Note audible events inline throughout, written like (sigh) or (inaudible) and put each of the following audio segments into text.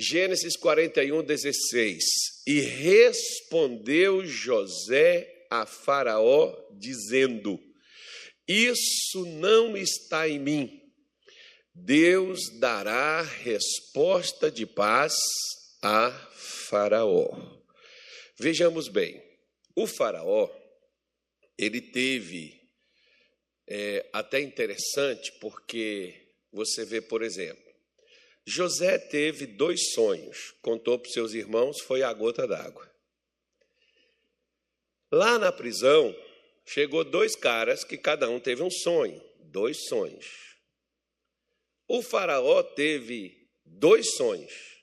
Gênesis 41, 16. E respondeu José a Faraó, dizendo: Isso não está em mim. Deus dará resposta de paz a Faraó. Vejamos bem, o Faraó, ele teve, é, até interessante, porque você vê, por exemplo, José teve dois sonhos, contou para seus irmãos, foi a gota d'água. Lá na prisão, chegou dois caras que cada um teve um sonho, dois sonhos. O faraó teve dois sonhos.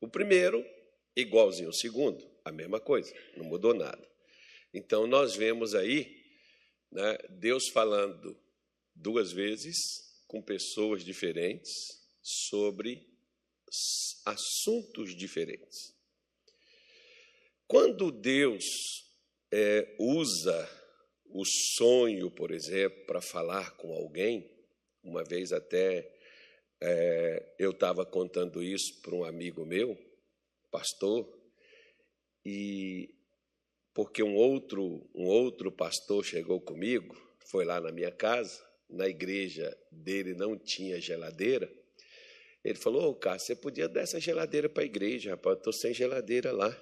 O primeiro, igualzinho ao segundo, a mesma coisa, não mudou nada. Então nós vemos aí né, Deus falando duas vezes com pessoas diferentes, sobre assuntos diferentes. Quando Deus é, usa o sonho, por exemplo, para falar com alguém, uma vez até é, eu estava contando isso para um amigo meu, pastor, e porque um outro, um outro pastor chegou comigo, foi lá na minha casa, na igreja dele não tinha geladeira, ele falou, ô oh, Cássio, você podia dar essa geladeira para a igreja, rapaz, estou sem geladeira lá.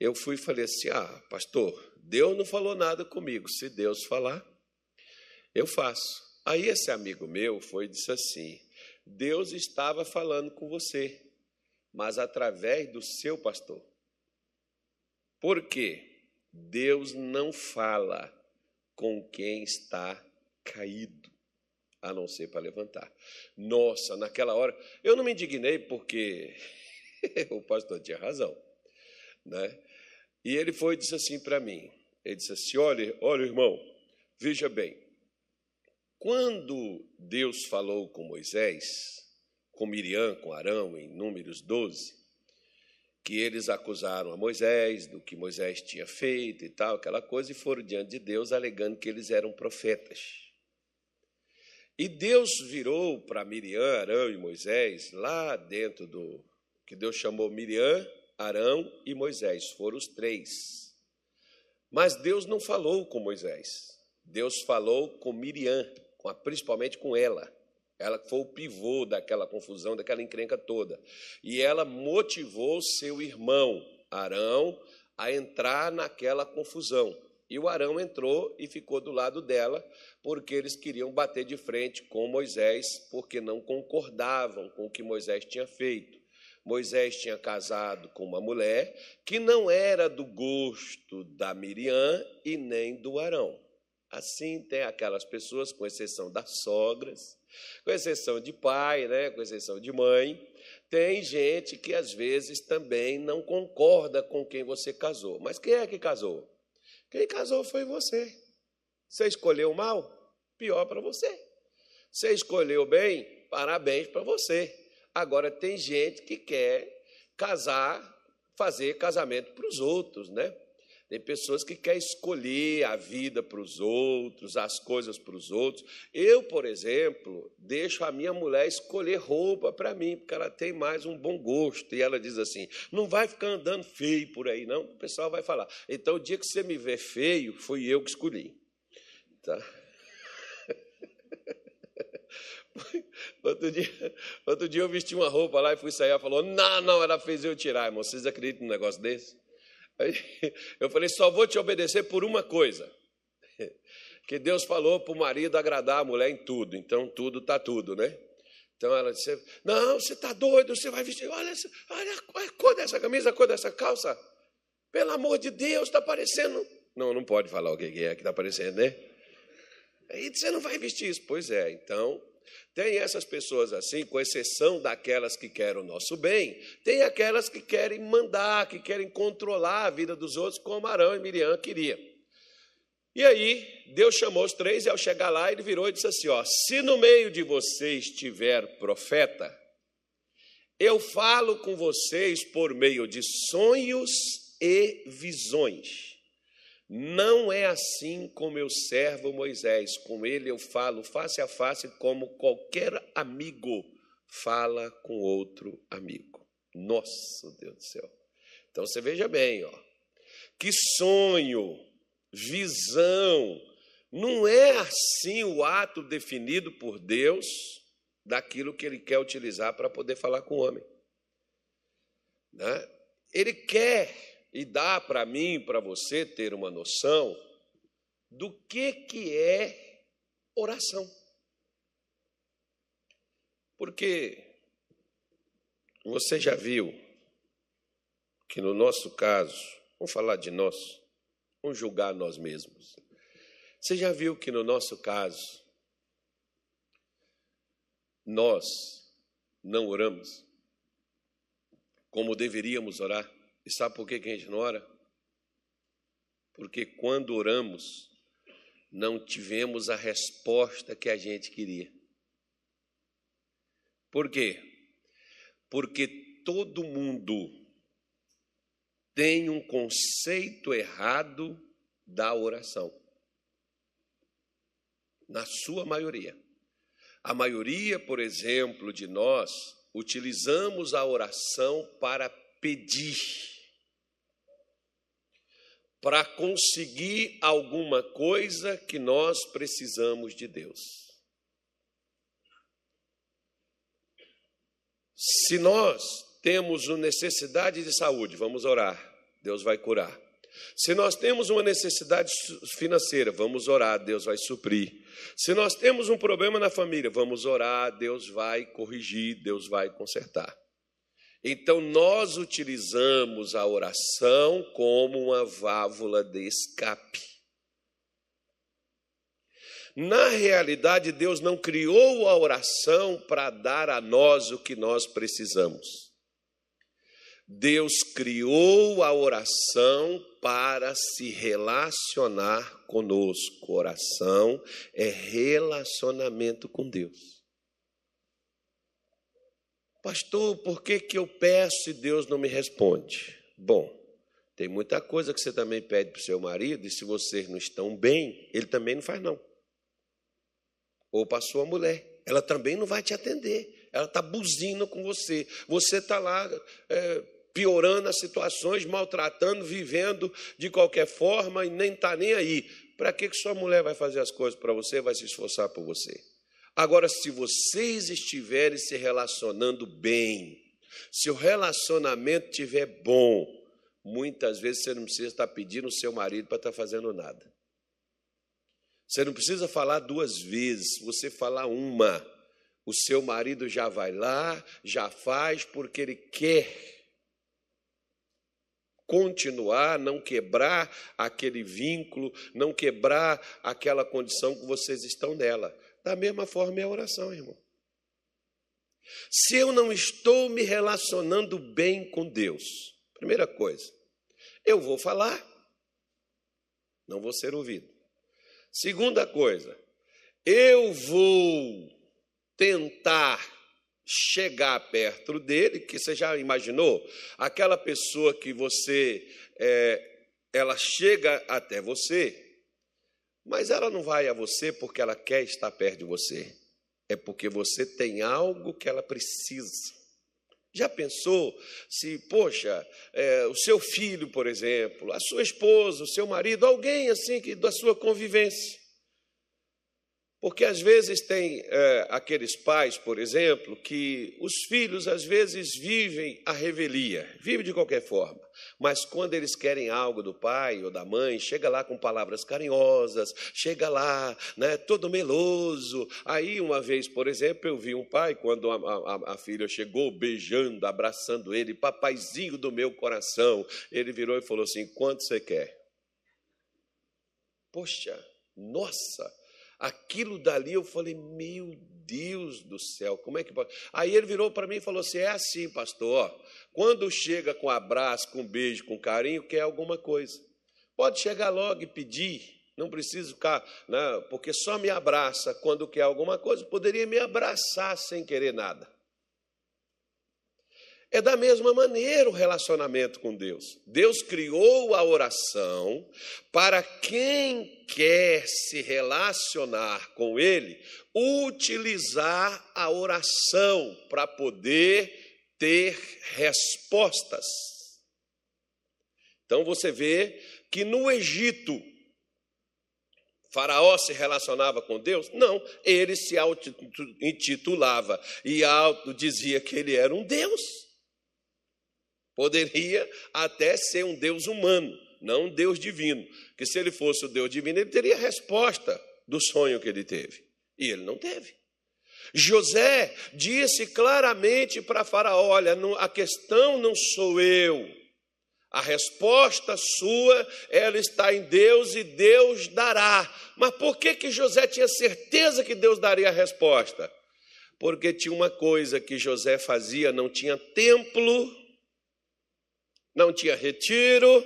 Eu fui e falei assim, ah, pastor, Deus não falou nada comigo, se Deus falar, eu faço. Aí esse amigo meu foi e disse assim, Deus estava falando com você, mas através do seu pastor. Por quê? Deus não fala com quem está caído a não ser para levantar. Nossa, naquela hora, eu não me indignei porque (laughs) o pastor tinha razão, né? E ele foi e disse assim para mim, ele disse assim, olha, olha irmão, veja bem, quando Deus falou com Moisés, com Miriam, com Arão, em Números 12, que eles acusaram a Moisés do que Moisés tinha feito e tal, aquela coisa, e foram diante de Deus alegando que eles eram profetas. E Deus virou para Miriam, Arão e Moisés, lá dentro do que Deus chamou Miriam, Arão e Moisés, foram os três. Mas Deus não falou com Moisés. Deus falou com Miriam, principalmente com ela. Ela foi o pivô daquela confusão, daquela encrenca toda. E ela motivou seu irmão, Arão, a entrar naquela confusão. E o Arão entrou e ficou do lado dela, porque eles queriam bater de frente com Moisés, porque não concordavam com o que Moisés tinha feito. Moisés tinha casado com uma mulher que não era do gosto da Miriam e nem do Arão. Assim tem aquelas pessoas, com exceção das sogras, com exceção de pai, né, com exceção de mãe, tem gente que às vezes também não concorda com quem você casou. Mas quem é que casou? Quem casou foi você. Você escolheu mal? Pior para você. Você escolheu bem? Parabéns para você. Agora tem gente que quer casar, fazer casamento para os outros, né? Tem pessoas que querem escolher a vida para os outros, as coisas para os outros. Eu, por exemplo, deixo a minha mulher escolher roupa para mim, porque ela tem mais um bom gosto. E ela diz assim: não vai ficar andando feio por aí, não. O pessoal vai falar. Então, o dia que você me vê feio, fui eu que escolhi. Tá? (laughs) Outro dia, outro dia eu vesti uma roupa lá e fui sair. Ela falou: Não, não, ela fez eu tirar, irmão. Vocês acreditam num negócio desse? Aí (laughs) eu falei, só vou te obedecer por uma coisa. (laughs) Que Deus falou para o marido agradar a mulher em tudo. Então, tudo está tudo, né? Então ela disse: Não, você está doido, você vai vestir. Olha, olha a cor dessa camisa, a cor dessa calça. Pelo amor de Deus, está parecendo. Não, não pode falar o que é que está parecendo, né? Aí você não vai vestir isso. Pois é, então tem essas pessoas assim, com exceção daquelas que querem o nosso bem, tem aquelas que querem mandar, que querem controlar a vida dos outros, como Arão e Miriam queriam. E aí, Deus chamou os três e ao chegar lá, ele virou e disse assim: ó, se no meio de vocês tiver profeta, eu falo com vocês por meio de sonhos e visões. Não é assim com meu servo Moisés, com ele eu falo face a face como qualquer amigo fala com outro amigo. Nossa, Deus do céu. Então você veja bem, ó. Que sonho, visão, não é assim o ato definido por Deus daquilo que ele quer utilizar para poder falar com o homem. Né? Ele quer e dá para mim, para você ter uma noção do que, que é oração. Porque você já viu que no nosso caso, vamos falar de nós, vamos julgar nós mesmos. Você já viu que no nosso caso, nós não oramos como deveríamos orar? E sabe por que a gente não ora? Porque quando oramos, não tivemos a resposta que a gente queria. Por quê? Porque todo mundo tem um conceito errado da oração na sua maioria. A maioria, por exemplo, de nós utilizamos a oração para pedir, para conseguir alguma coisa que nós precisamos de Deus. Se nós temos uma necessidade de saúde, vamos orar, Deus vai curar. Se nós temos uma necessidade financeira, vamos orar, Deus vai suprir. Se nós temos um problema na família, vamos orar, Deus vai corrigir, Deus vai consertar. Então, nós utilizamos a oração como uma válvula de escape. Na realidade, Deus não criou a oração para dar a nós o que nós precisamos. Deus criou a oração para se relacionar conosco. Oração é relacionamento com Deus. Pastor, por que, que eu peço e Deus não me responde? Bom, tem muita coisa que você também pede para o seu marido, e se vocês não estão bem, ele também não faz, não. Ou para a sua mulher, ela também não vai te atender. Ela está buzina com você. Você está lá é, piorando as situações, maltratando, vivendo de qualquer forma e nem está nem aí. Para que, que sua mulher vai fazer as coisas para você, vai se esforçar por você? Agora, se vocês estiverem se relacionando bem, se o relacionamento estiver bom, muitas vezes você não precisa estar pedindo o seu marido para estar fazendo nada. Você não precisa falar duas vezes, você falar uma. O seu marido já vai lá, já faz, porque ele quer continuar, não quebrar aquele vínculo, não quebrar aquela condição que vocês estão nela. Da mesma forma é a oração, irmão. Se eu não estou me relacionando bem com Deus, primeira coisa, eu vou falar, não vou ser ouvido. Segunda coisa, eu vou tentar chegar perto dele, que você já imaginou? Aquela pessoa que você, é, ela chega até você, mas ela não vai a você porque ela quer estar perto de você, é porque você tem algo que ela precisa. Já pensou se, poxa, é, o seu filho, por exemplo, a sua esposa, o seu marido, alguém assim que da sua convivência, porque às vezes tem é, aqueles pais, por exemplo, que os filhos às vezes vivem a revelia, vivem de qualquer forma, mas quando eles querem algo do pai ou da mãe, chega lá com palavras carinhosas, chega lá, né, todo meloso. Aí uma vez, por exemplo, eu vi um pai quando a, a, a filha chegou beijando, abraçando ele, papaizinho do meu coração, ele virou e falou assim: "Quanto você quer?" Poxa, nossa, Aquilo dali eu falei, meu Deus do céu, como é que pode? Aí ele virou para mim e falou assim: é assim, pastor, ó, quando chega com abraço, com beijo, com carinho, quer alguma coisa. Pode chegar logo e pedir, não precisa ficar, né, porque só me abraça quando quer alguma coisa, poderia me abraçar sem querer nada. É da mesma maneira o relacionamento com Deus. Deus criou a oração para quem quer se relacionar com Ele, utilizar a oração para poder ter respostas. Então você vê que no Egito, Faraó se relacionava com Deus? Não, ele se intitulava e auto dizia que ele era um Deus. Poderia até ser um Deus humano, não um Deus divino. Que se ele fosse o Deus divino, ele teria resposta do sonho que ele teve. E ele não teve. José disse claramente para Faraó: Olha, a questão não sou eu. A resposta sua, ela está em Deus e Deus dará. Mas por que que José tinha certeza que Deus daria a resposta? Porque tinha uma coisa que José fazia, não tinha templo, não tinha retiro,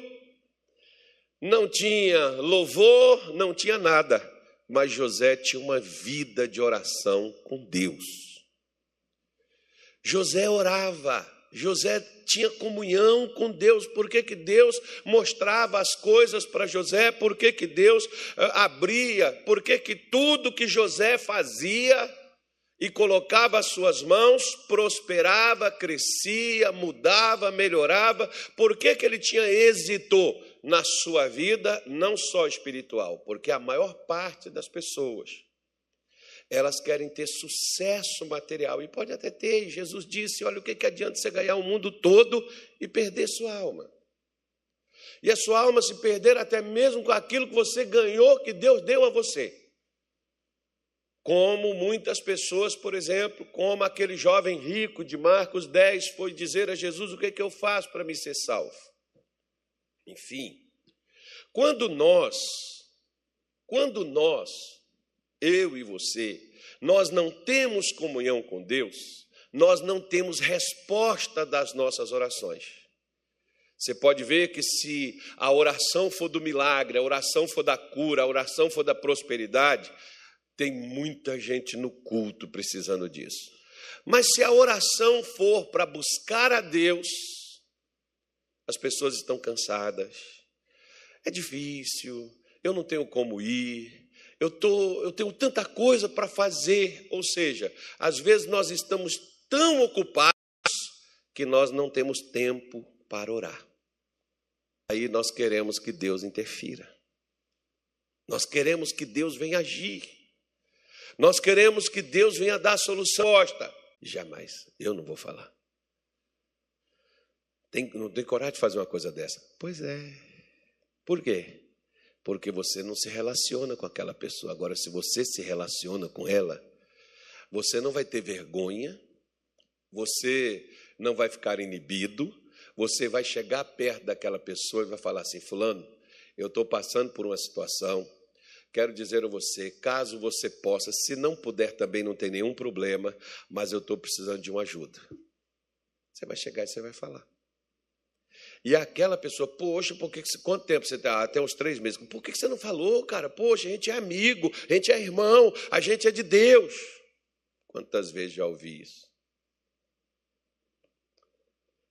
não tinha louvor, não tinha nada. Mas José tinha uma vida de oração com Deus. José orava, José tinha comunhão com Deus. Por que, que Deus mostrava as coisas para José? Por que, que Deus ah, abria? Por que, que tudo que José fazia e colocava as suas mãos, prosperava, crescia, mudava, melhorava. Por que, que ele tinha êxito na sua vida, não só espiritual? Porque a maior parte das pessoas, elas querem ter sucesso material, e pode até ter. Jesus disse: olha, o que, que adianta você ganhar o mundo todo e perder sua alma? E a sua alma se perder até mesmo com aquilo que você ganhou, que Deus deu a você. Como muitas pessoas, por exemplo, como aquele jovem rico de Marcos 10 foi dizer a Jesus: O que, que eu faço para me ser salvo? Enfim, quando nós, quando nós, eu e você, nós não temos comunhão com Deus, nós não temos resposta das nossas orações. Você pode ver que se a oração for do milagre, a oração for da cura, a oração for da prosperidade, tem muita gente no culto precisando disso. Mas se a oração for para buscar a Deus, as pessoas estão cansadas, é difícil, eu não tenho como ir, eu, tô, eu tenho tanta coisa para fazer. Ou seja, às vezes nós estamos tão ocupados que nós não temos tempo para orar. Aí nós queremos que Deus interfira. Nós queremos que Deus venha agir. Nós queremos que Deus venha dar a solução. Jamais. Eu não vou falar. Tem, não tem coragem de fazer uma coisa dessa? Pois é. Por quê? Porque você não se relaciona com aquela pessoa. Agora, se você se relaciona com ela, você não vai ter vergonha, você não vai ficar inibido, você vai chegar perto daquela pessoa e vai falar assim: Fulano, eu estou passando por uma situação, Quero dizer a você, caso você possa, se não puder também não tem nenhum problema, mas eu estou precisando de uma ajuda. Você vai chegar e você vai falar. E aquela pessoa, poxa, por que, quanto tempo você está? Até uns três meses. Por que você não falou, cara? Poxa, a gente é amigo, a gente é irmão, a gente é de Deus. Quantas vezes já ouvi isso?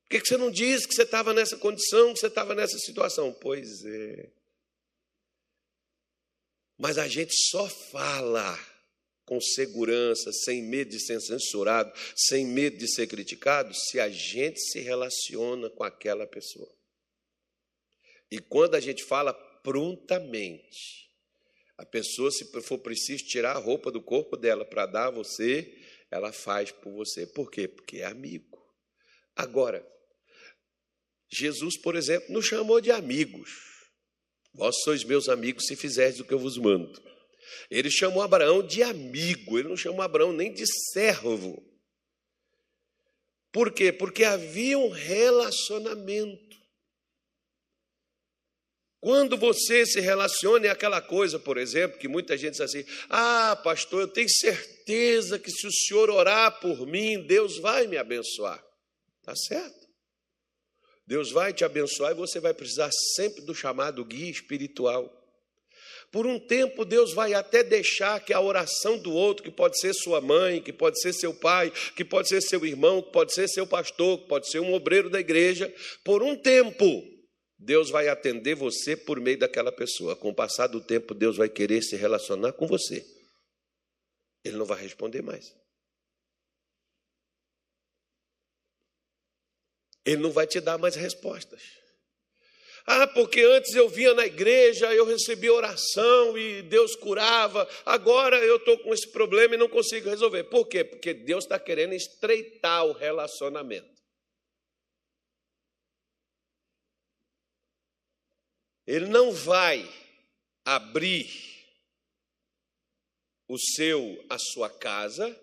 Por que você não disse que você estava nessa condição, que você estava nessa situação? Pois é. Mas a gente só fala com segurança, sem medo de ser censurado, sem medo de ser criticado, se a gente se relaciona com aquela pessoa. E quando a gente fala prontamente, a pessoa, se for preciso tirar a roupa do corpo dela para dar a você, ela faz por você. Por quê? Porque é amigo. Agora, Jesus, por exemplo, nos chamou de amigos. Vós sois meus amigos se fizerdes o que eu vos mando. Ele chamou Abraão de amigo, ele não chamou Abraão nem de servo. Por quê? Porque havia um relacionamento. Quando você se relaciona, é aquela coisa, por exemplo, que muita gente diz assim: Ah, pastor, eu tenho certeza que se o senhor orar por mim, Deus vai me abençoar. Tá certo? Deus vai te abençoar e você vai precisar sempre do chamado guia espiritual. Por um tempo, Deus vai até deixar que a oração do outro, que pode ser sua mãe, que pode ser seu pai, que pode ser seu irmão, que pode ser seu pastor, que pode ser um obreiro da igreja, por um tempo, Deus vai atender você por meio daquela pessoa. Com o passar do tempo, Deus vai querer se relacionar com você. Ele não vai responder mais. Ele não vai te dar mais respostas. Ah, porque antes eu vinha na igreja, eu recebia oração e Deus curava, agora eu estou com esse problema e não consigo resolver. Por quê? Porque Deus está querendo estreitar o relacionamento. Ele não vai abrir o seu, a sua casa.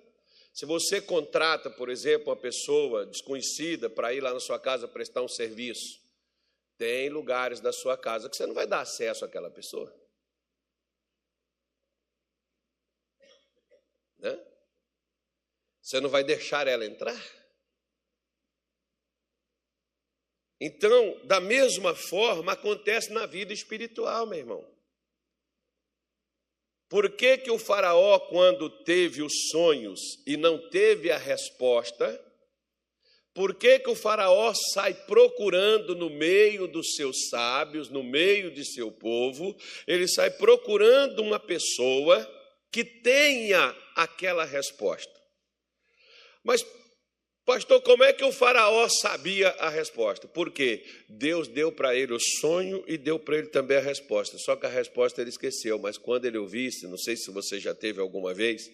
Se você contrata, por exemplo, uma pessoa desconhecida para ir lá na sua casa prestar um serviço, tem lugares da sua casa que você não vai dar acesso àquela pessoa. Né? Você não vai deixar ela entrar? Então, da mesma forma, acontece na vida espiritual, meu irmão. Por que, que o Faraó, quando teve os sonhos e não teve a resposta, por que, que o Faraó sai procurando no meio dos seus sábios, no meio de seu povo, ele sai procurando uma pessoa que tenha aquela resposta? Mas, pastor, como é que o Faraó sabia a resposta? Porque Deus deu para ele o sonho e deu para ele também a resposta. Só que a resposta ele esqueceu, mas quando ele ouvisse, não sei se você já teve alguma vez,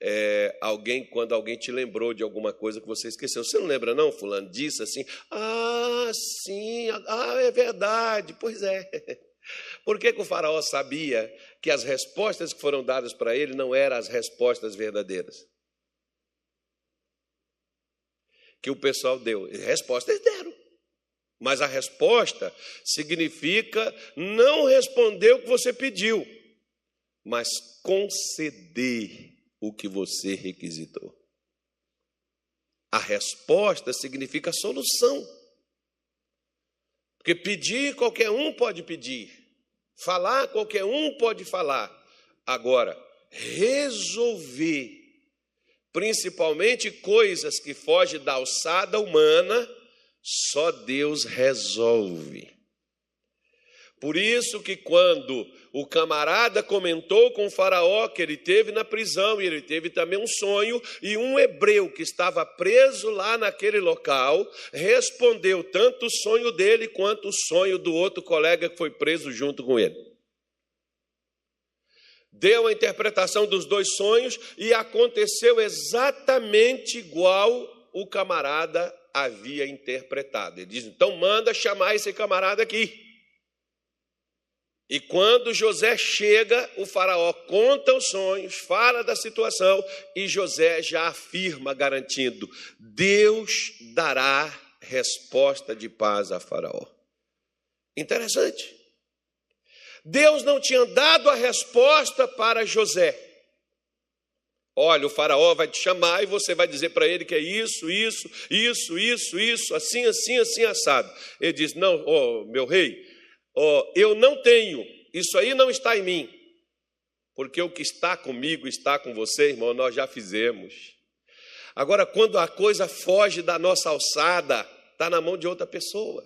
é, alguém, quando alguém te lembrou de alguma coisa que você esqueceu. Você não lembra, não? Fulano disse assim: Ah, sim, ah, é verdade. Pois é. (laughs) Por que, que o faraó sabia que as respostas que foram dadas para ele não eram as respostas verdadeiras? Que o pessoal deu. Respostas deram. Mas a resposta significa não responder o que você pediu, mas conceder o que você requisitou. A resposta significa solução. Porque pedir qualquer um pode pedir, falar qualquer um pode falar. Agora, resolver, principalmente coisas que fogem da alçada humana, só Deus resolve. Por isso que quando o camarada comentou com o faraó que ele teve na prisão e ele teve também um sonho, e um hebreu que estava preso lá naquele local respondeu tanto o sonho dele quanto o sonho do outro colega que foi preso junto com ele. Deu a interpretação dos dois sonhos e aconteceu exatamente igual o camarada havia interpretado. Ele diz: então manda chamar esse camarada aqui. E quando José chega, o Faraó conta os sonhos, fala da situação e José já afirma, garantindo: Deus dará resposta de paz a Faraó. Interessante. Deus não tinha dado a resposta para José. Olha, o Faraó vai te chamar e você vai dizer para ele que é isso, isso, isso, isso, isso, assim, assim, assim, assado. Ele diz: Não, oh, meu rei, oh, eu não tenho, isso aí não está em mim, porque o que está comigo está com você, irmão, nós já fizemos. Agora, quando a coisa foge da nossa alçada, está na mão de outra pessoa,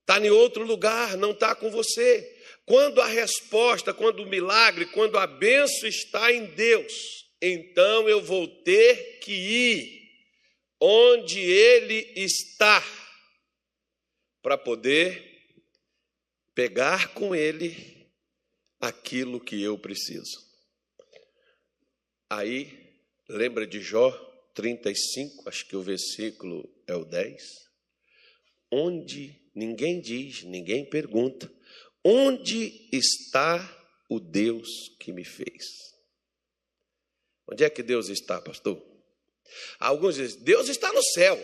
está em outro lugar, não está com você. Quando a resposta, quando o milagre, quando a benção está em Deus, então eu vou ter que ir onde Ele está para poder pegar com Ele aquilo que eu preciso. Aí, lembra de Jó 35, acho que o versículo é o 10, onde ninguém diz, ninguém pergunta, onde está o Deus que me fez? Onde é que Deus está, pastor? Alguns dizem, Deus está no céu.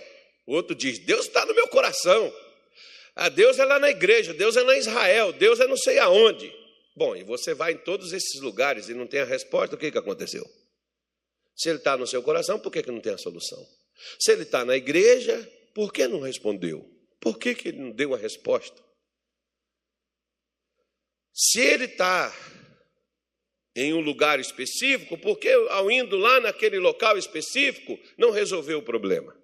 Outro diz, Deus está no meu coração. Ah, Deus é lá na igreja, Deus é na Israel, Deus é não sei aonde. Bom, e você vai em todos esses lugares e não tem a resposta, o que, que aconteceu? Se ele está no seu coração, por que, que não tem a solução? Se ele está na igreja, por que não respondeu? Por que, que ele não deu a resposta? Se ele está em um lugar específico, porque ao indo lá naquele local específico, não resolveu o problema.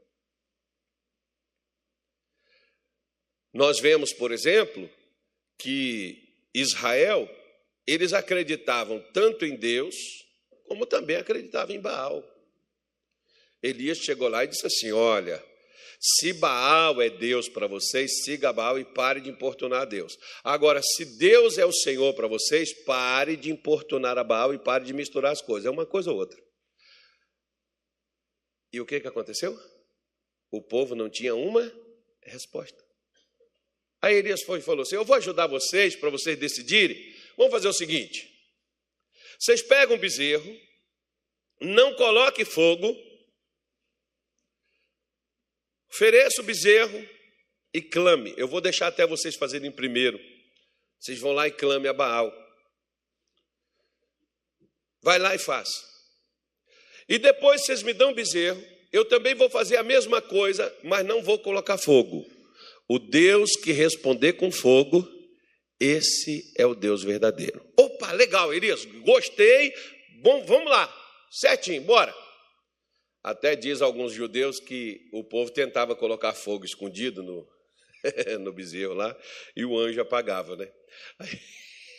Nós vemos, por exemplo, que Israel, eles acreditavam tanto em Deus, como também acreditavam em Baal. Elias chegou lá e disse assim: Olha, se Baal é Deus para vocês, siga Baal e pare de importunar a Deus. Agora, se Deus é o Senhor para vocês, pare de importunar a Baal e pare de misturar as coisas. É uma coisa ou outra. E o que, que aconteceu? O povo não tinha uma resposta. Aí Elias foi e falou assim: Eu vou ajudar vocês para vocês decidirem. Vamos fazer o seguinte: vocês pegam um bezerro, não coloque fogo, Ofereça o bezerro e clame. Eu vou deixar até vocês fazerem primeiro. Vocês vão lá e clame a Baal. Vai lá e faça. E depois vocês me dão o bezerro. Eu também vou fazer a mesma coisa, mas não vou colocar fogo. O Deus que responder com fogo, esse é o Deus verdadeiro. Opa, legal, Elias, gostei. Bom, vamos lá. Certinho, bora. Até diz alguns judeus que o povo tentava colocar fogo escondido no, (laughs) no bezerro lá e o anjo apagava, né?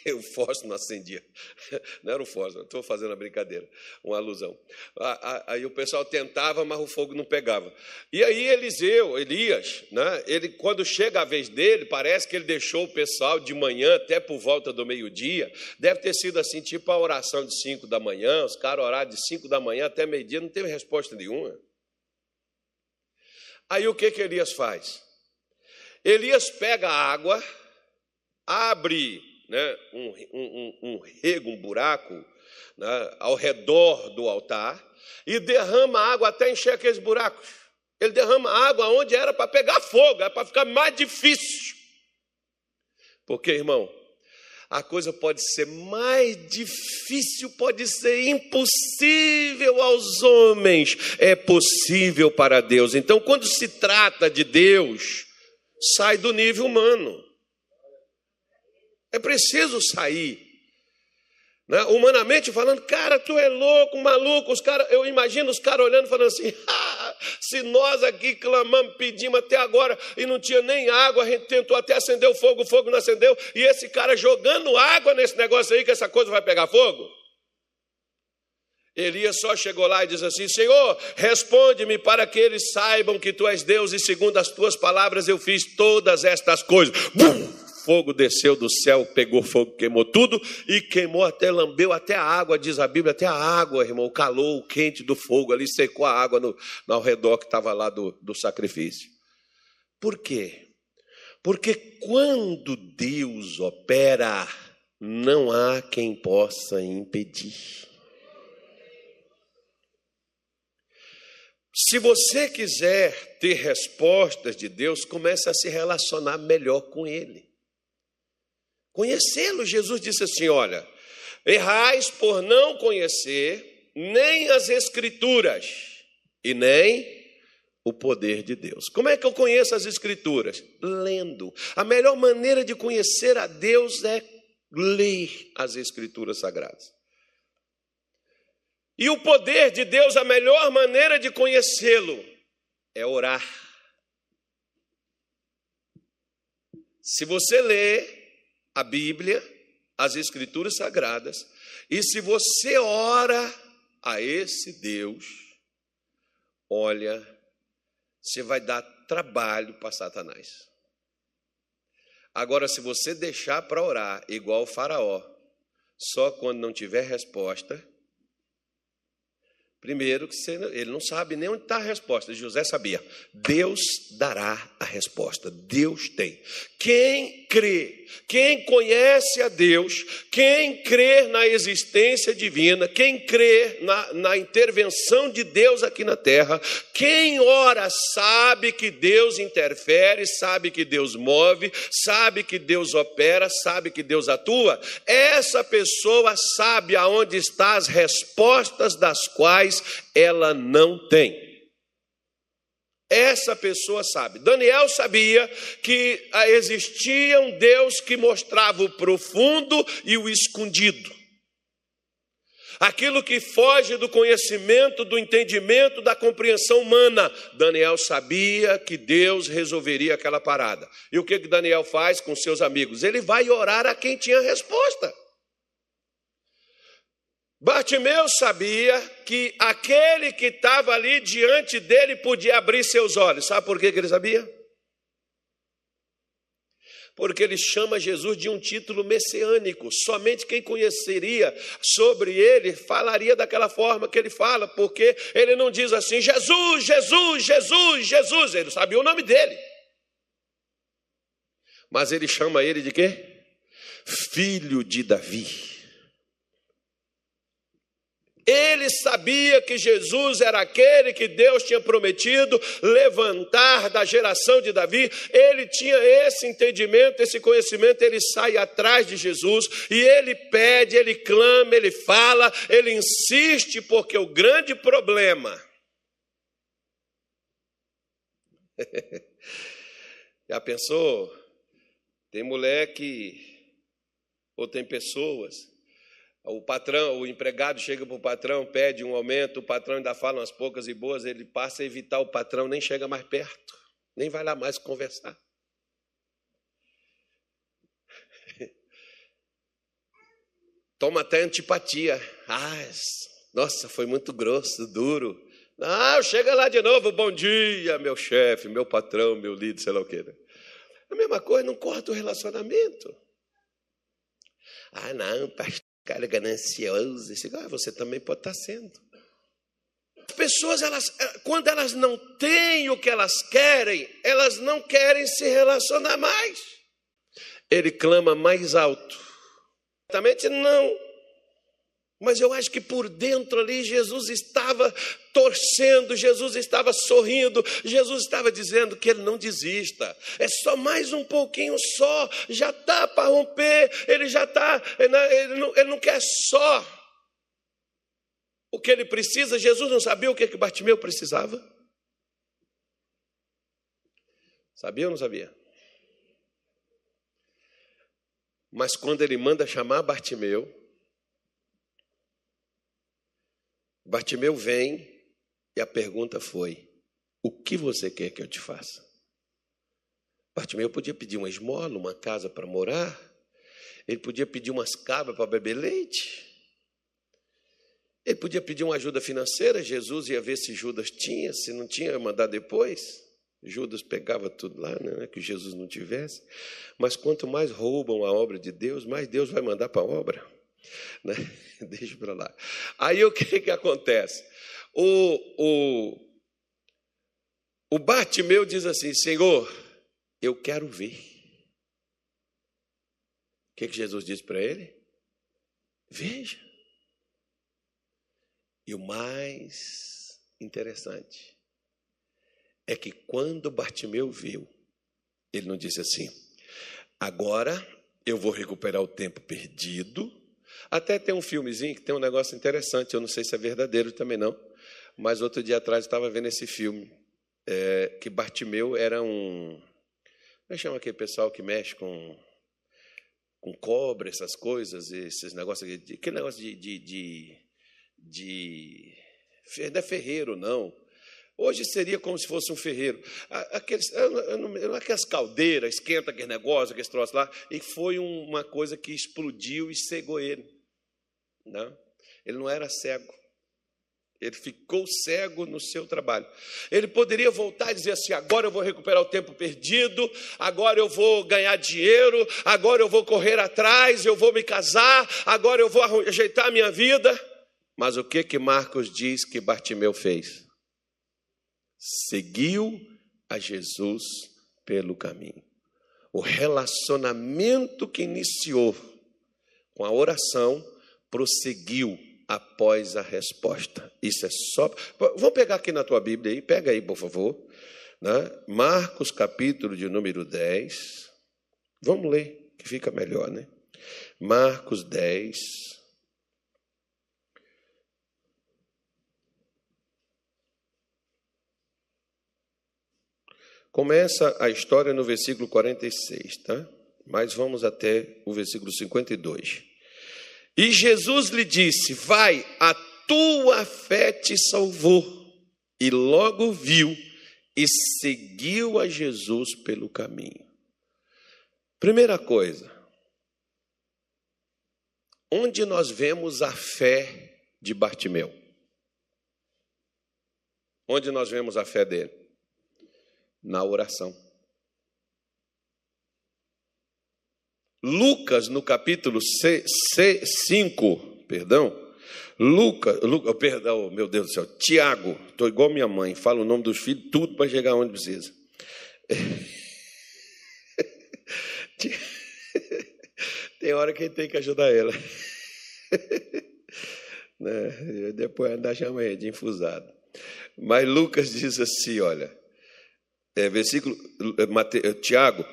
(laughs) o fósforo não acendia. (laughs) Não era o fósforo, estou fazendo a brincadeira, uma alusão. Aí o pessoal tentava, mas o fogo não pegava. E aí Eliseu, Elias, né, ele, quando chega a vez dele, parece que ele deixou o pessoal de manhã até por volta do meio-dia. Deve ter sido assim, tipo a oração de cinco da manhã, os caras oraram de cinco da manhã até meio-dia, não teve resposta nenhuma. Aí o que, que Elias faz? Elias pega a água, abre né, um, um, um rego, um buraco né, ao redor do altar e derrama água até encher aqueles buracos. Ele derrama água onde era para pegar fogo, é para ficar mais difícil. Porque, irmão, a coisa pode ser mais difícil, pode ser impossível aos homens, é possível para Deus. Então, quando se trata de Deus, sai do nível humano. É preciso sair. Né? Humanamente falando, cara, tu é louco, maluco. Os cara, eu imagino os caras olhando falando assim: ah, se nós aqui clamamos, pedimos até agora e não tinha nem água, a gente tentou até acender o fogo, o fogo não acendeu, e esse cara jogando água nesse negócio aí, que essa coisa vai pegar fogo. Elias só chegou lá e disse assim: Senhor, responde-me para que eles saibam que tu és Deus e segundo as tuas palavras eu fiz todas estas coisas. Bum! Fogo desceu do céu, pegou fogo, queimou tudo e queimou até, lambeu até a água, diz a Bíblia, até a água, irmão, o calor, o quente do fogo ali secou a água no, ao redor que estava lá do, do sacrifício. Por quê? Porque quando Deus opera, não há quem possa impedir. Se você quiser ter respostas de Deus, comece a se relacionar melhor com Ele conhecê-lo. Jesus disse assim: Olha, errais por não conhecer nem as Escrituras e nem o poder de Deus. Como é que eu conheço as Escrituras? Lendo. A melhor maneira de conhecer a Deus é ler as Escrituras Sagradas. E o poder de Deus, a melhor maneira de conhecê-lo é orar. Se você lê a Bíblia, as Escrituras Sagradas, e se você ora a esse Deus, olha, você vai dar trabalho para Satanás. Agora, se você deixar para orar igual o Faraó, só quando não tiver resposta, Primeiro, que ele não sabe nem onde está a resposta. José sabia. Deus dará a resposta. Deus tem. Quem crê, quem conhece a Deus, quem crê na existência divina, quem crê na, na intervenção de Deus aqui na terra, quem ora sabe que Deus interfere, sabe que Deus move, sabe que Deus opera, sabe que Deus atua. Essa pessoa sabe aonde estão as respostas das quais ela não tem. essa pessoa sabe. Daniel sabia que existia um Deus que mostrava o profundo e o escondido. Aquilo que foge do conhecimento, do entendimento, da compreensão humana. Daniel sabia que Deus resolveria aquela parada. E o que, que Daniel faz com seus amigos? Ele vai orar a quem tinha resposta. Bartimeu sabia que aquele que estava ali diante dele podia abrir seus olhos. Sabe por que, ele sabia? porque ele chama Jesus de um título messiânico. Somente quem conheceria sobre ele falaria daquela forma que ele fala, porque ele não diz assim: Jesus, Jesus, Jesus, Jesus. Ele sabia o nome dele. Mas ele chama ele de quê? Filho de Davi. Ele sabia que Jesus era aquele que Deus tinha prometido levantar da geração de Davi. Ele tinha esse entendimento, esse conhecimento. Ele sai atrás de Jesus e ele pede, ele clama, ele fala, ele insiste, porque o grande problema. (laughs) Já pensou? Tem mulher que, ou tem pessoas o patrão, o empregado chega para o patrão, pede um aumento, o patrão ainda fala umas poucas e boas, ele passa a evitar o patrão, nem chega mais perto, nem vai lá mais conversar. (laughs) Toma até antipatia. Ah, nossa, foi muito grosso, duro. Não, chega lá de novo, bom dia, meu chefe, meu patrão, meu líder, sei lá o quê. Né? A mesma coisa, não corta o relacionamento. Ah, não, pastor cara ganancioso. Ah, você também pode estar sendo. As pessoas, elas, eh, quando elas não têm o que elas querem, elas não querem se relacionar mais. Ele clama mais alto. Exatamente não. Mas eu acho que por dentro ali Jesus estava torcendo, Jesus estava sorrindo, Jesus estava dizendo que ele não desista, é só mais um pouquinho só, já está para romper, ele já está, ele não, ele não quer só o que ele precisa. Jesus não sabia o que, que Bartimeu precisava? Sabia ou não sabia? Mas quando ele manda chamar Bartimeu, Bartimeu vem e a pergunta foi: O que você quer que eu te faça? Bartimeu podia pedir uma esmola, uma casa para morar, ele podia pedir umas cabras para beber leite, ele podia pedir uma ajuda financeira. Jesus ia ver se Judas tinha, se não tinha, ia mandar depois. Judas pegava tudo lá, né, é que Jesus não tivesse. Mas quanto mais roubam a obra de Deus, mais Deus vai mandar para a obra. Né? (laughs) Deixa para lá. Aí o que, que acontece? O, o, o Bartimeu diz assim: Senhor, eu quero ver. O que, que Jesus disse para ele? Veja. E o mais interessante é que quando Bartimeu viu, ele não disse assim: agora eu vou recuperar o tempo perdido até tem um filmezinho que tem um negócio interessante, eu não sei se é verdadeiro também não, mas outro dia atrás eu estava vendo esse filme, é, que Bartimeu era um. Como é chama aquele pessoal que mexe com, com cobre, essas coisas, esses negócios, aquele negócio de. de, de, de não é ferreiro, não. Hoje seria como se fosse um ferreiro. Aqueles, aquelas caldeiras, esquenta aquele negócio, aquele troço lá, e foi uma coisa que explodiu e cegou ele. Não, ele não era cego. Ele ficou cego no seu trabalho. Ele poderia voltar e dizer assim: agora eu vou recuperar o tempo perdido, agora eu vou ganhar dinheiro, agora eu vou correr atrás, eu vou me casar, agora eu vou ajeitar a minha vida. Mas o que que Marcos diz que Bartimeu fez? Seguiu a Jesus pelo caminho. O relacionamento que iniciou com a oração prosseguiu após a resposta. Isso é só. Vamos pegar aqui na tua Bíblia aí, pega aí, por favor. Né? Marcos, capítulo de número 10. Vamos ler, que fica melhor, né? Marcos 10. Começa a história no versículo 46, tá? Mas vamos até o versículo 52. E Jesus lhe disse: Vai, a tua fé te salvou. E logo viu e seguiu a Jesus pelo caminho. Primeira coisa, onde nós vemos a fé de Bartimeu? Onde nós vemos a fé dele? Na oração. Lucas, no capítulo 5, perdão, Lucas, Luca, perdão, meu Deus do céu, Tiago, estou igual minha mãe, fala o nome dos filhos, tudo para chegar onde precisa. (laughs) Tem hora que tem que ajudar ela. (laughs) né? Depois andar chama de infusado. Mas Lucas diz assim: olha, é, versículo, é, Mate, é, Tiago,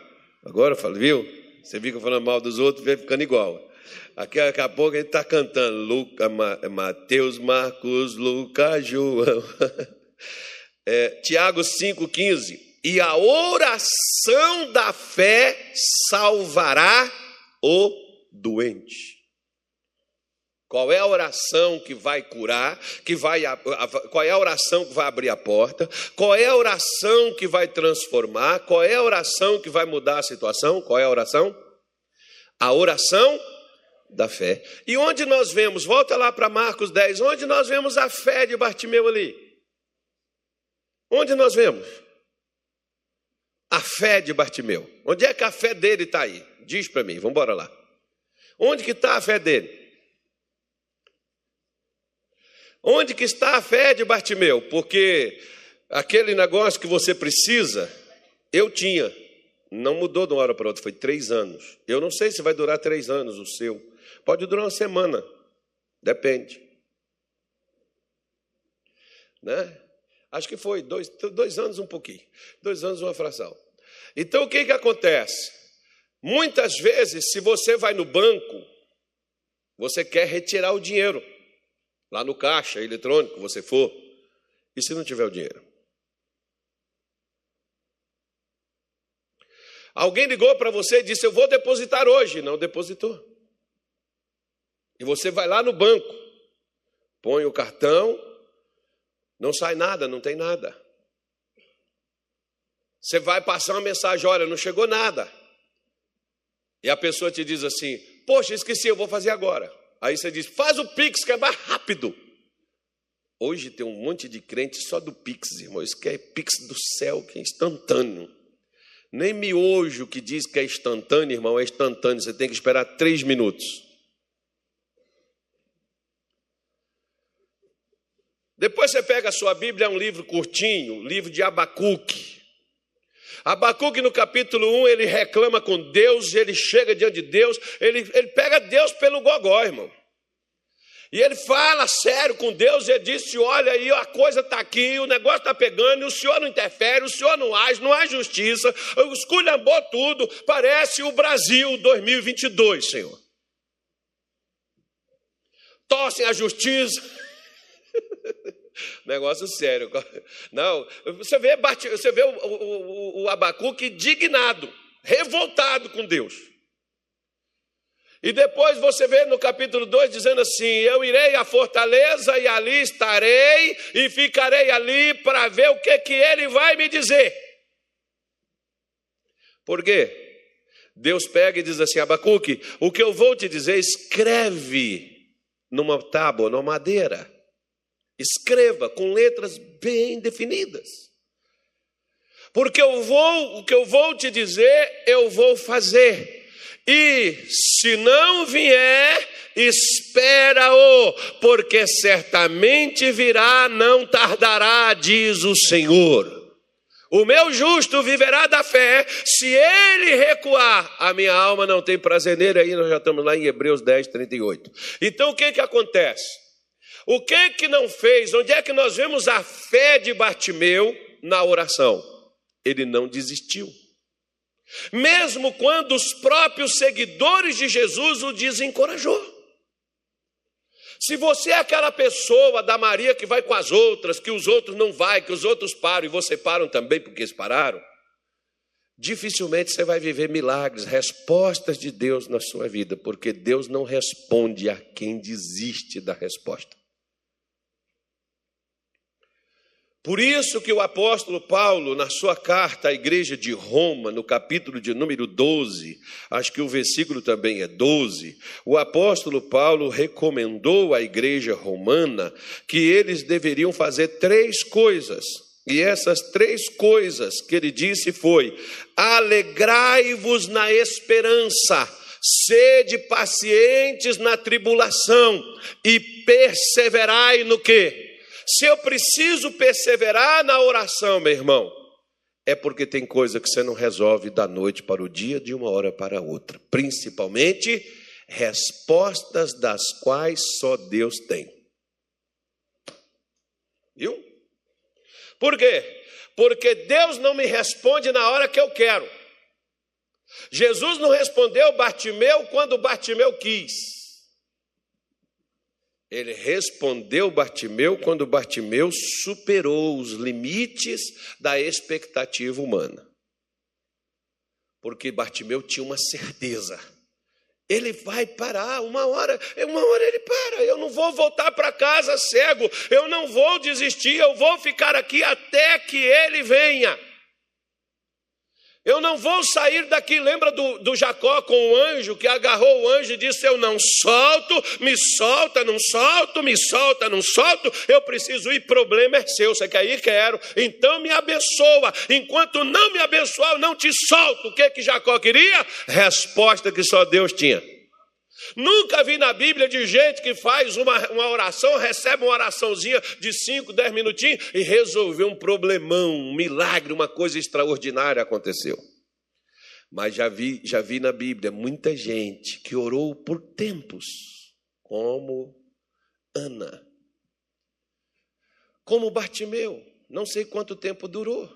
agora fala, viu? Você fica falando mal dos outros, vem ficando igual. Aqui, daqui a pouco gente está cantando Luca, Mateus, Marcos, Lucas, João. (laughs) É, Tiago 5,15. E a oração da fé salvará o doente. Qual é a oração que vai curar, que vai qual é a oração que vai abrir a porta? Qual é a oração que vai transformar? Qual é a oração que vai mudar a situação? Qual é a oração? A oração da fé. E onde nós vemos, volta lá para Marcos 10, onde nós vemos a fé de Bartimeu ali? Onde nós vemos? A fé de Bartimeu. Onde é que a fé dele está aí? Diz para mim, vamos embora lá. Onde que está a fé dele? Onde que está a fé de Bartimeu? Porque aquele negócio que você precisa, eu tinha. Não mudou de uma hora para outra, foi três anos. Eu não sei se vai durar três anos o seu. Pode durar uma semana. Depende. Né? Acho que foi dois, dois anos um pouquinho. Dois anos uma fração. Então o que, que acontece? Muitas vezes, se você vai no banco, você quer retirar o dinheiro lá no caixa eletrônico, você for, e se não tiver o dinheiro? Alguém ligou para você e disse: Eu vou depositar hoje. Não depositou. E você vai lá no banco, põe o cartão, não sai nada, não tem nada. Você vai passar uma mensagem: Olha, não chegou nada. E a pessoa te diz assim: Poxa, esqueci, eu vou fazer agora. Aí você diz: faz o Pix, que é mais rápido. Hoje tem um monte de crente só do Pix, irmão. Isso que é Pix do céu, que é instantâneo. Nem miojo que diz que é instantâneo, irmão, é instantâneo. Você tem que esperar três minutos. Depois você pega a sua Bíblia, é um livro curtinho, livro de Abacuque. Abacuque no capítulo 1, ele reclama com Deus, ele chega diante de Deus, ele, ele pega Deus pelo gogó, irmão. E ele fala sério com Deus, ele disse: Olha aí, a coisa está aqui, o negócio está pegando, e o senhor não interfere, o senhor não age, não há justiça, esculhambou tudo, parece o Brasil 2022, Senhor. Tossem a justiça. (laughs) (laughs) Negócio sério. (laughs) Não, você vê, você vê o, o, o Abacuque indignado, revoltado com Deus. E depois você vê no capítulo 2 dizendo assim: Eu irei à fortaleza e ali estarei e ficarei ali para ver o que, que ele vai me dizer. Por quê? Deus pega e diz assim: Abacuque, o que eu vou te dizer, escreve numa tábua, numa madeira. Escreva com letras bem definidas. Porque eu vou, o que eu vou te dizer, eu vou fazer. E se não vier, espera-o, porque certamente virá, não tardará, diz o Senhor. O meu justo viverá da fé, se ele recuar, a minha alma não tem prazer nele. Aí nós já estamos lá em Hebreus 10, 38. Então o que que acontece? O que que não fez? Onde é que nós vemos a fé de Bartimeu na oração? Ele não desistiu. Mesmo quando os próprios seguidores de Jesus o desencorajou. Se você é aquela pessoa da Maria que vai com as outras, que os outros não vai, que os outros param e você param também porque eles pararam, dificilmente você vai viver milagres, respostas de Deus na sua vida, porque Deus não responde a quem desiste da resposta. Por isso que o apóstolo Paulo, na sua carta à igreja de Roma, no capítulo de número 12, acho que o versículo também é 12, o apóstolo Paulo recomendou à igreja romana que eles deveriam fazer três coisas. E essas três coisas que ele disse foi: alegrai-vos na esperança, sede pacientes na tribulação e perseverai no que? Se eu preciso perseverar na oração, meu irmão, é porque tem coisa que você não resolve da noite para o dia, de uma hora para outra. Principalmente respostas das quais só Deus tem. Viu? Por quê? Porque Deus não me responde na hora que eu quero. Jesus não respondeu Bartimeu quando Bartimeu quis. Ele respondeu Bartimeu quando Bartimeu superou os limites da expectativa humana. Porque Bartimeu tinha uma certeza. Ele vai parar, uma hora, uma hora ele para. Eu não vou voltar para casa cego, eu não vou desistir, eu vou ficar aqui até que ele venha. Eu não vou sair daqui. Lembra do, do Jacó com o anjo que agarrou o anjo e disse: Eu não solto, me solta, não solto, me solta, não solto. Eu preciso ir, problema é seu. Você quer ir? Quero. Então me abençoa. Enquanto não me abençoar, eu não te solto. O que, que Jacó queria? Resposta que só Deus tinha. Nunca vi na Bíblia de gente que faz uma, uma oração, recebe uma oraçãozinha de 5, 10 minutinhos e resolveu um problemão, um milagre, uma coisa extraordinária aconteceu. Mas já vi, já vi na Bíblia muita gente que orou por tempos, como Ana, como Bartimeu, não sei quanto tempo durou.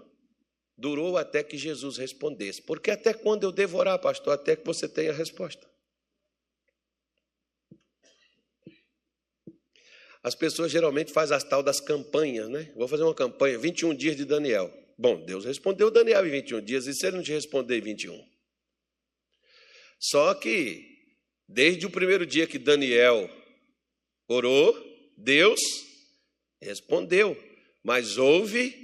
Durou até que Jesus respondesse. Porque até quando eu devorar, pastor, até que você tenha a resposta. As pessoas geralmente fazem as tal das campanhas, né? Vou fazer uma campanha, 21 dias de Daniel. Bom, Deus respondeu Daniel em 21 dias, e se ele não te responder em 21? Só que, desde o primeiro dia que Daniel orou, Deus respondeu, mas houve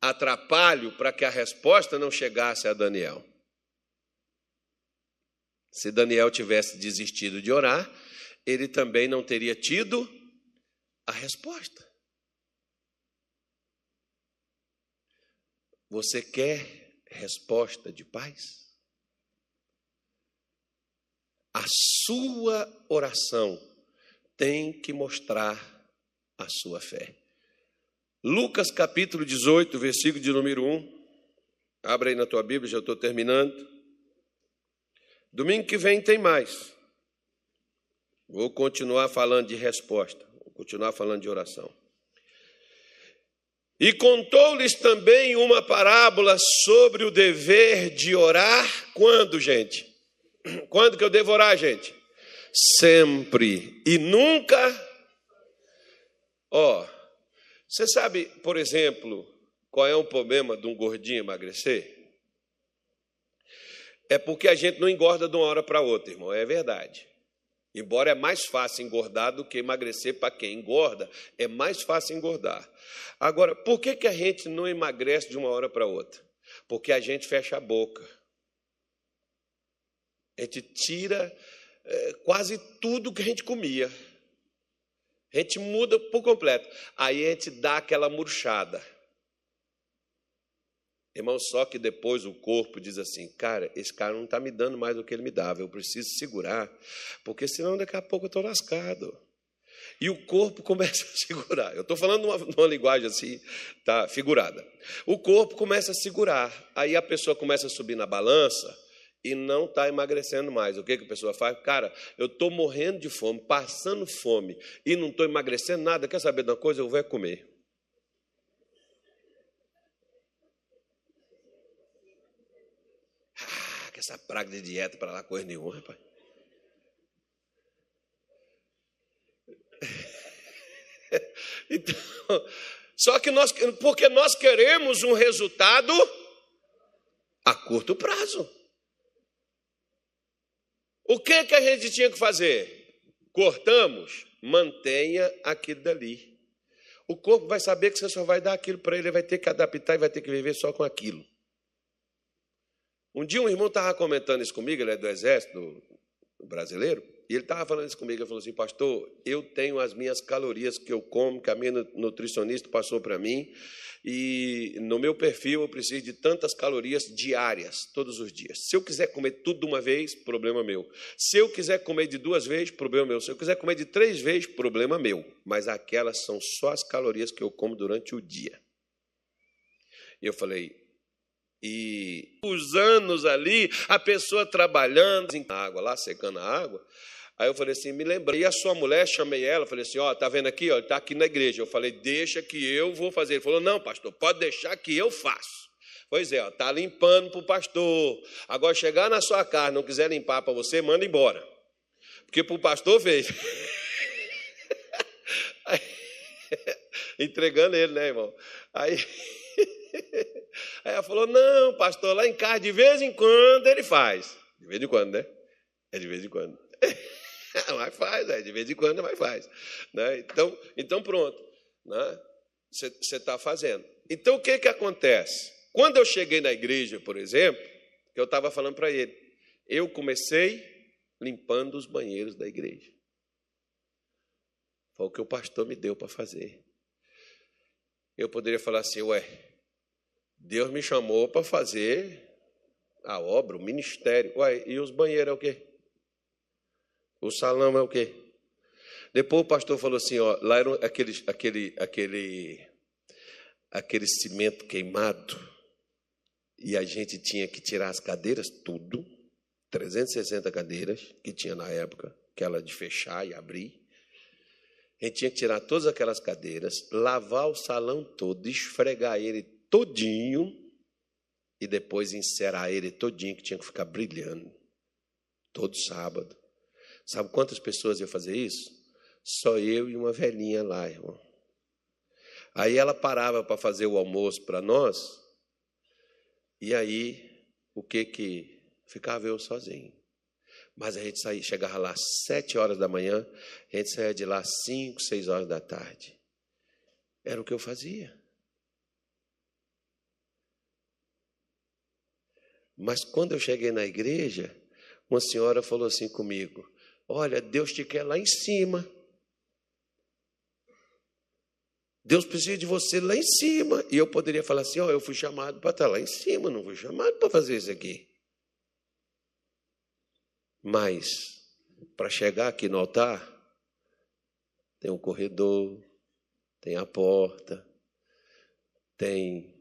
atrapalho para que a resposta não chegasse a Daniel. Se Daniel tivesse desistido de orar, ele também não teria tido a resposta. Você quer resposta de paz? A sua oração tem que mostrar a sua fé. Lucas capítulo 18, versículo de número 1. Abra aí na tua Bíblia, já estou terminando. Domingo que vem tem mais. Vou continuar falando de resposta continuar falando de oração. E contou-lhes também uma parábola sobre o dever de orar. Quando, gente? (clears throat) Quando que eu devo orar, gente? Sempre e nunca. Ó, oh, você sabe, por exemplo, qual é o problema de um gordinho emagrecer? É porque a gente não engorda de uma hora para outra, irmão, é verdade. Embora é mais fácil engordar do que emagrecer para quem engorda, é mais fácil engordar. Agora, por que, que a gente não emagrece de uma hora para outra? Porque a gente fecha a boca. A gente tira é, quase tudo que a gente comia. A gente muda por completo. Aí a gente dá aquela murchada. Irmão, só que depois o corpo diz assim: cara, esse cara não está me dando mais do que ele me dava, eu preciso segurar, porque senão daqui a pouco eu estou lascado. E o corpo (laughs) começa a segurar. Eu estou falando numa, linguagem assim, tá, figurada. O corpo começa a segurar. Aí a pessoa começa a subir na balança e não está emagrecendo mais. O que, que a pessoa faz? Cara, eu estou morrendo de fome, passando fome e não estou emagrecendo nada. Quer saber de uma coisa? Eu vou é comer. Essa praga de dieta para lá, coisa nenhuma, rapaz. (laughs) Então, só que nós, porque nós queremos um resultado a curto prazo. O que, que a gente tinha que fazer? Cortamos, mantenha aquilo dali. O corpo vai saber que você só vai dar aquilo para ele, ele vai ter que adaptar e vai ter que viver só com aquilo. Um dia um irmão estava comentando isso comigo, ele é do exército brasileiro, e ele estava falando isso comigo, ele falou assim, pastor, eu tenho as minhas calorias que eu como, que a minha nutricionista passou para mim, e no meu perfil eu preciso de tantas calorias diárias, todos os dias. Se eu quiser comer tudo de uma vez, problema meu. Se eu quiser comer de duas vezes, problema meu. Se eu quiser comer de três vezes, problema meu. Mas aquelas são só as calorias que eu como durante o dia. E eu falei, e os anos ali, a pessoa trabalhando em água, lá secando a água, Aí eu falei assim, me lembrei. E a sua mulher, chamei ela, falei assim, ó, oh, tá vendo aqui, ó, está aqui na igreja. Eu falei, deixa que eu vou fazer. Ele falou, não, pastor, pode deixar que eu faço. Pois é, está limpando para o pastor. Agora, chegar na sua casa, não quiser limpar para você, manda embora. Porque para o pastor. (laughs) Aí, (laughs) entregando ele, né, irmão? Aí, (laughs) aí ela falou, não, pastor, lá em casa, de vez em quando ele faz. De vez em quando, né? É de vez em quando. (laughs) mas faz, é, de vez em quando, mas faz. Né? Então, então, pronto. Você né? está fazendo. Então, o que, que acontece? Quando eu cheguei na igreja, por exemplo, eu estava falando para ele, eu comecei limpando os banheiros da igreja. Foi o que o pastor me deu para fazer. Eu poderia falar assim, ué, Deus me chamou para fazer a obra, o ministério. Ué, e os banheiros é o quê? O salão é o quê? Depois o pastor falou assim, ó, lá era aquele, aquele, aquele, aquele cimento queimado, e a gente tinha que tirar as cadeiras, tudo, 360 cadeiras que tinha na época, aquela de fechar e abrir. A gente tinha que tirar todas aquelas cadeiras, lavar o salão todo, esfregar ele todinho e depois encerar ele todinho, que tinha que ficar brilhando, todo sábado. Sabe quantas pessoas iam fazer isso? Só eu e uma velhinha lá, irmão. Aí ela parava para fazer o almoço para nós, e aí o que que ficava eu sozinho. Mas a gente saía, chegava lá às sete horas da manhã, a gente saía de lá às cinco, seis horas da tarde. Era o que eu fazia. Mas quando eu cheguei na igreja, uma senhora falou assim comigo: Olha, Deus te quer lá em cima. Deus precisa de você lá em cima. E eu poderia falar assim: Ó, oh, eu fui chamado para estar lá em cima, não fui chamado para fazer isso aqui. Mas, para chegar aqui no altar, tem um corredor, tem a porta, tem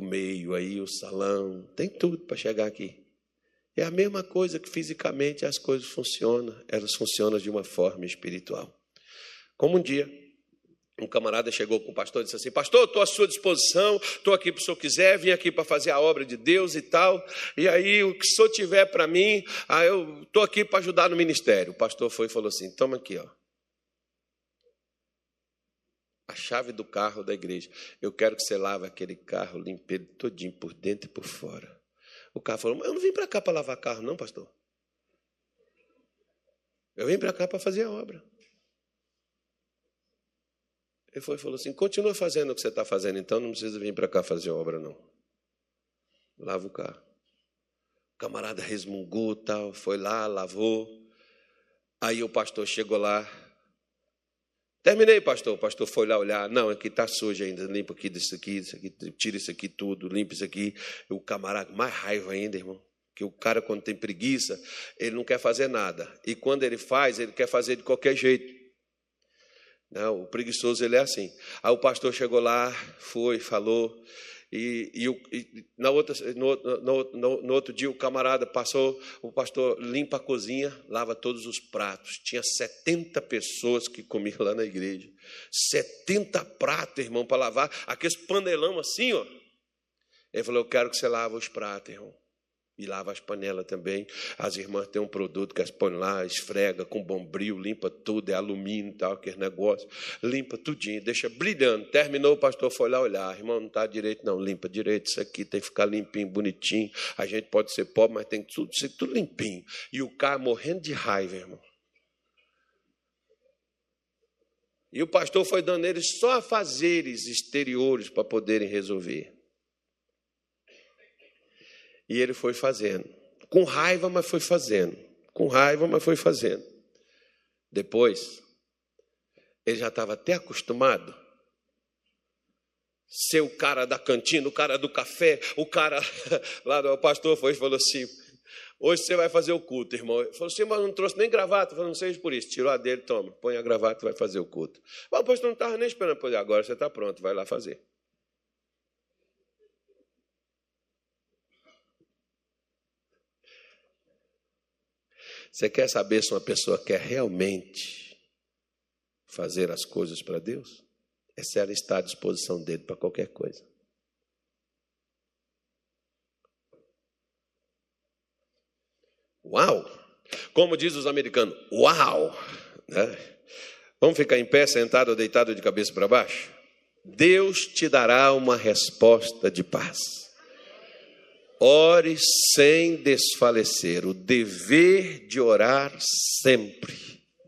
o meio aí, o salão, tem tudo para chegar aqui. É a mesma coisa que fisicamente as coisas funcionam, elas funcionam de uma forma espiritual. Como um dia, um camarada chegou com o pastor e disse assim: Pastor, estou à sua disposição, estou aqui para o senhor quiser, vim aqui para fazer a obra de Deus e tal. E aí, o que o senhor tiver para mim, ah, eu estou aqui para ajudar no ministério. O pastor foi e falou assim: Toma aqui, ó. A chave do carro da igreja. Eu quero que você lave aquele carro, limpe ele todinho por dentro e por fora. O carro falou: Eu não vim para cá para lavar carro, não, pastor. Eu vim para cá para fazer a obra. Ele foi e falou assim: Continua fazendo o que você está fazendo, então não precisa vir para cá fazer obra, não. Lava o carro. O camarada resmungou, tal, foi lá, lavou. Aí o pastor chegou lá, Terminei, pastor. O pastor foi lá olhar. Não, aqui está sujo ainda. Limpa aqui disso aqui, isso aqui, tira isso aqui tudo, limpa isso aqui. O camarada, mais raiva ainda, irmão. Que o cara, quando tem preguiça, ele não quer fazer nada. E quando ele faz, ele quer fazer de qualquer jeito. Não, o preguiçoso, ele é assim. Aí o pastor chegou lá, foi, falou. E, e, e na outra, no, no, no, no, outro dia o camarada passou, o pastor limpa a cozinha, lava todos os pratos. Tinha 70 pessoas que comiam lá na igreja. 70 pratos, irmão, para lavar. Aqueles panelão assim, ó. Ele falou: Eu quero que você lave os pratos, irmão. E lava as panelas também. As irmãs têm um produto que as põem lá, esfrega com bombril, limpa tudo, é alumínio e tal, aquele negócio. Limpa tudinho, deixa brilhando. Terminou, o pastor foi lá olhar. Irmão, não está direito, não. Limpa direito isso aqui, tem que ficar limpinho, bonitinho. A gente pode ser pobre, mas tem que tudo, ser tudo limpinho. E o cara morrendo de raiva, irmão. E o pastor foi dando eles só fazeres exteriores para poderem resolver. E ele foi fazendo. Com raiva, mas foi fazendo. Com raiva, mas foi fazendo. Depois, ele já estava até acostumado. Ser o cara da cantina, o cara do café, o cara. (laughs) Lá o pastor foi e falou assim: Hoje você vai fazer o culto, irmão. Ele falou assim, mas não trouxe nem gravata. Falei, não seja por isso. Tirou a dele, toma, põe a gravata e vai fazer o culto. Mas o pastor não estava nem esperando. Pois agora você está pronto, vai lá fazer. Você quer saber se uma pessoa quer realmente fazer as coisas para Deus? É se ela está à disposição dele para qualquer coisa. Uau! Como diz os americanos, uau! Né? Vamos ficar em pé, sentado ou deitado de cabeça para baixo? Deus te dará uma resposta de paz. Ore sem desfalecer, o dever de orar sempre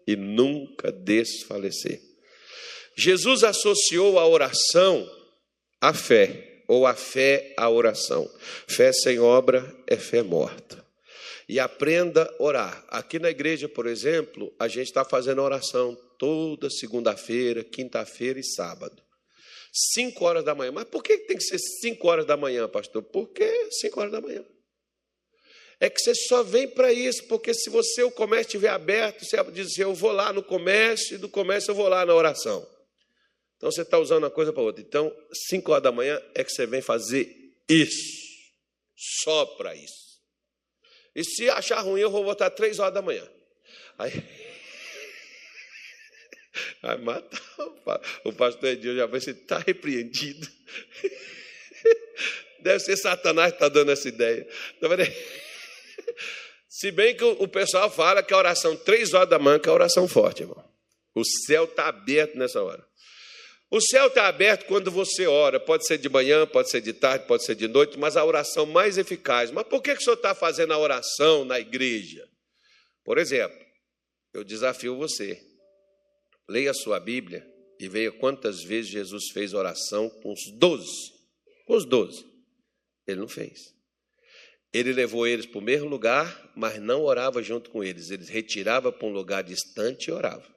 e nunca desfalecer. Jesus associou a oração à fé, ou a fé à oração. Fé sem obra é fé morta e aprenda a orar. Aqui na igreja, por exemplo, a gente está fazendo oração toda segunda-feira, quinta-feira e sábado. Cinco horas da manhã. Mas por que tem que ser cinco horas da manhã, pastor? Porque cinco horas da manhã. É que você só vem para isso, porque se você o comércio estiver aberto, você diz assim, eu vou lá no comércio, e do comércio eu vou lá na oração. Então você está usando uma coisa para outra. Então, cinco horas da manhã é que você vem fazer isso. Só para isso. E se achar ruim, eu vou voltar três horas da manhã. Aí. Vai matar o pastor Edil, já vai ser, está repreendido. (laughs) Deve ser Satanás que está dando essa ideia. Tá (laughs) se bem que o pessoal fala que a oração três horas da manhã é a oração forte, irmão. O céu está aberto nessa hora. O céu está aberto quando você ora, pode ser de manhã, pode ser de tarde, pode ser de noite, mas a oração mais eficaz. Mas por que, que o senhor está fazendo a oração na igreja? Por exemplo, eu desafio você, leia a sua Bíblia e veja quantas vezes Jesus fez oração com os doze. Com os doze. Ele não fez. Ele levou eles para o mesmo lugar, mas não orava junto com eles. Ele retirava para um lugar distante e orava.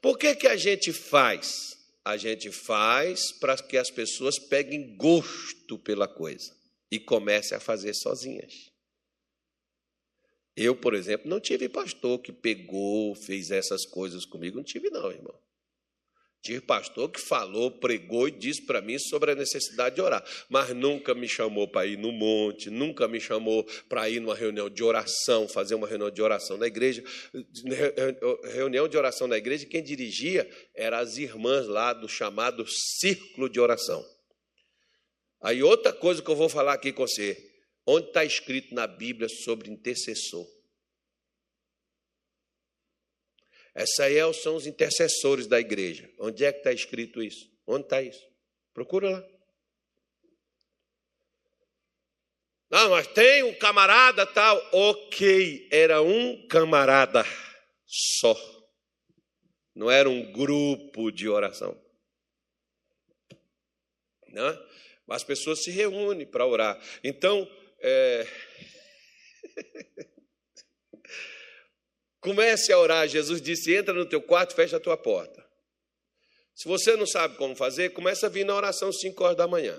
Por que, que a gente faz? a gente faz para que as pessoas peguem gosto pela coisa e comecem a fazer sozinhas. Eu, por exemplo, não tive pastor que pegou, fez essas coisas comigo, não tive não, irmão. Tive pastor que falou, pregou e disse para mim sobre a necessidade de orar, mas nunca me chamou para ir no monte, nunca me chamou para ir numa reunião de oração, fazer uma reunião de oração na igreja. Reunião de oração na igreja, quem dirigia eram as irmãs lá do chamado círculo de oração. Aí outra coisa que eu vou falar aqui com você, onde está escrito na Bíblia sobre intercessor? Essa aí é são os intercessores da igreja. Onde é que está escrito isso? Onde está isso? Procura lá. Não, mas tem um camarada tal. Ok, era um camarada só. Não era um grupo de oração. Não? Mas as pessoas se reúnem para orar. Então, é... (laughs) Comece a orar. Jesus disse: entra no teu quarto, fecha a tua porta. Se você não sabe como fazer, começa a vir na oração 5 horas da manhã.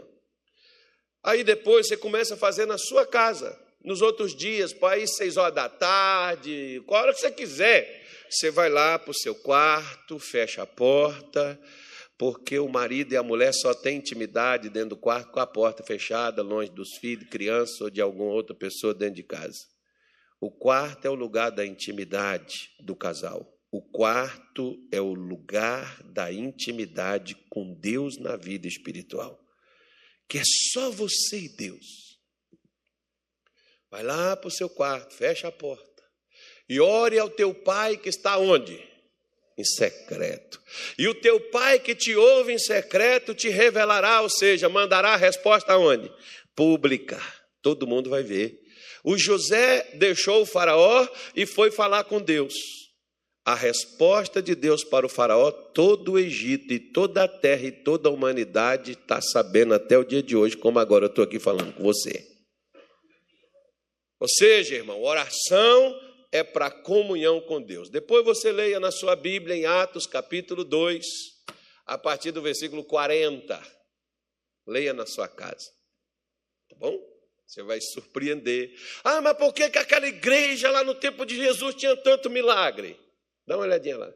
Aí depois você começa a fazer na sua casa. Nos outros dias, para ir 6 horas da tarde, qual hora que você quiser. Você vai lá para o seu quarto, fecha a porta, porque o marido e a mulher só têm intimidade dentro do quarto com a porta fechada, longe dos filhos, crianças ou de alguma outra pessoa dentro de casa. O quarto é o lugar da intimidade do casal. O quarto é o lugar da intimidade com Deus na vida espiritual. Que é só você e Deus. Vai lá para o seu quarto, fecha a porta. E ore ao teu pai que está onde? Em secreto. E o teu pai que te ouve em secreto te revelará, ou seja, mandará a resposta aonde? Pública. Todo mundo vai ver. O José deixou o faraó e foi falar com Deus. A resposta de Deus para o faraó, todo o Egito e toda a terra e toda a humanidade está sabendo até o dia de hoje, como agora eu estou aqui falando com você. Ou seja, irmão, oração é para comunhão com Deus. Depois você leia na sua Bíblia, em Atos capítulo 2, a partir do versículo 40. Leia na sua casa. Tá bom? Você vai surpreender. Ah, mas por que, que aquela igreja lá no tempo de Jesus tinha tanto milagre? Dá uma olhadinha lá.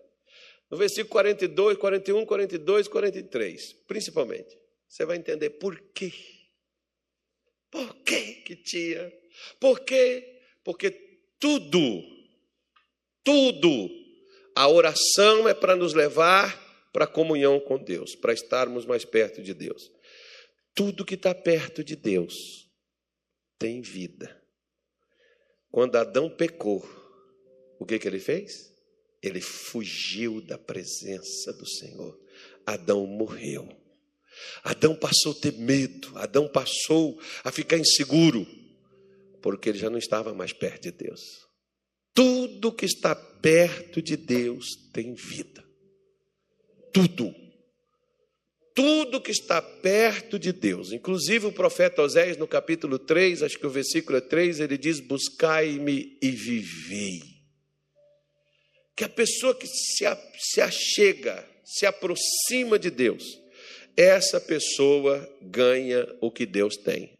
No versículo 42, 41, 42, 43, principalmente. Você vai entender por quê. Por que que tinha? Por quê? Porque tudo, tudo, a oração é para nos levar para a comunhão com Deus, para estarmos mais perto de Deus. Tudo que está perto de Deus tem vida. Quando Adão pecou, o que, que ele fez? Ele fugiu da presença do Senhor. Adão morreu. Adão passou a ter medo, Adão passou a ficar inseguro, porque ele já não estava mais perto de Deus. Tudo que está perto de Deus tem vida. Tudo. Tudo que está perto de Deus, inclusive o profeta Oséias, no capítulo 3, acho que o versículo é 3, ele diz: Buscai-me e vivei que a pessoa que se, se achega, se aproxima de Deus, essa pessoa ganha o que Deus tem.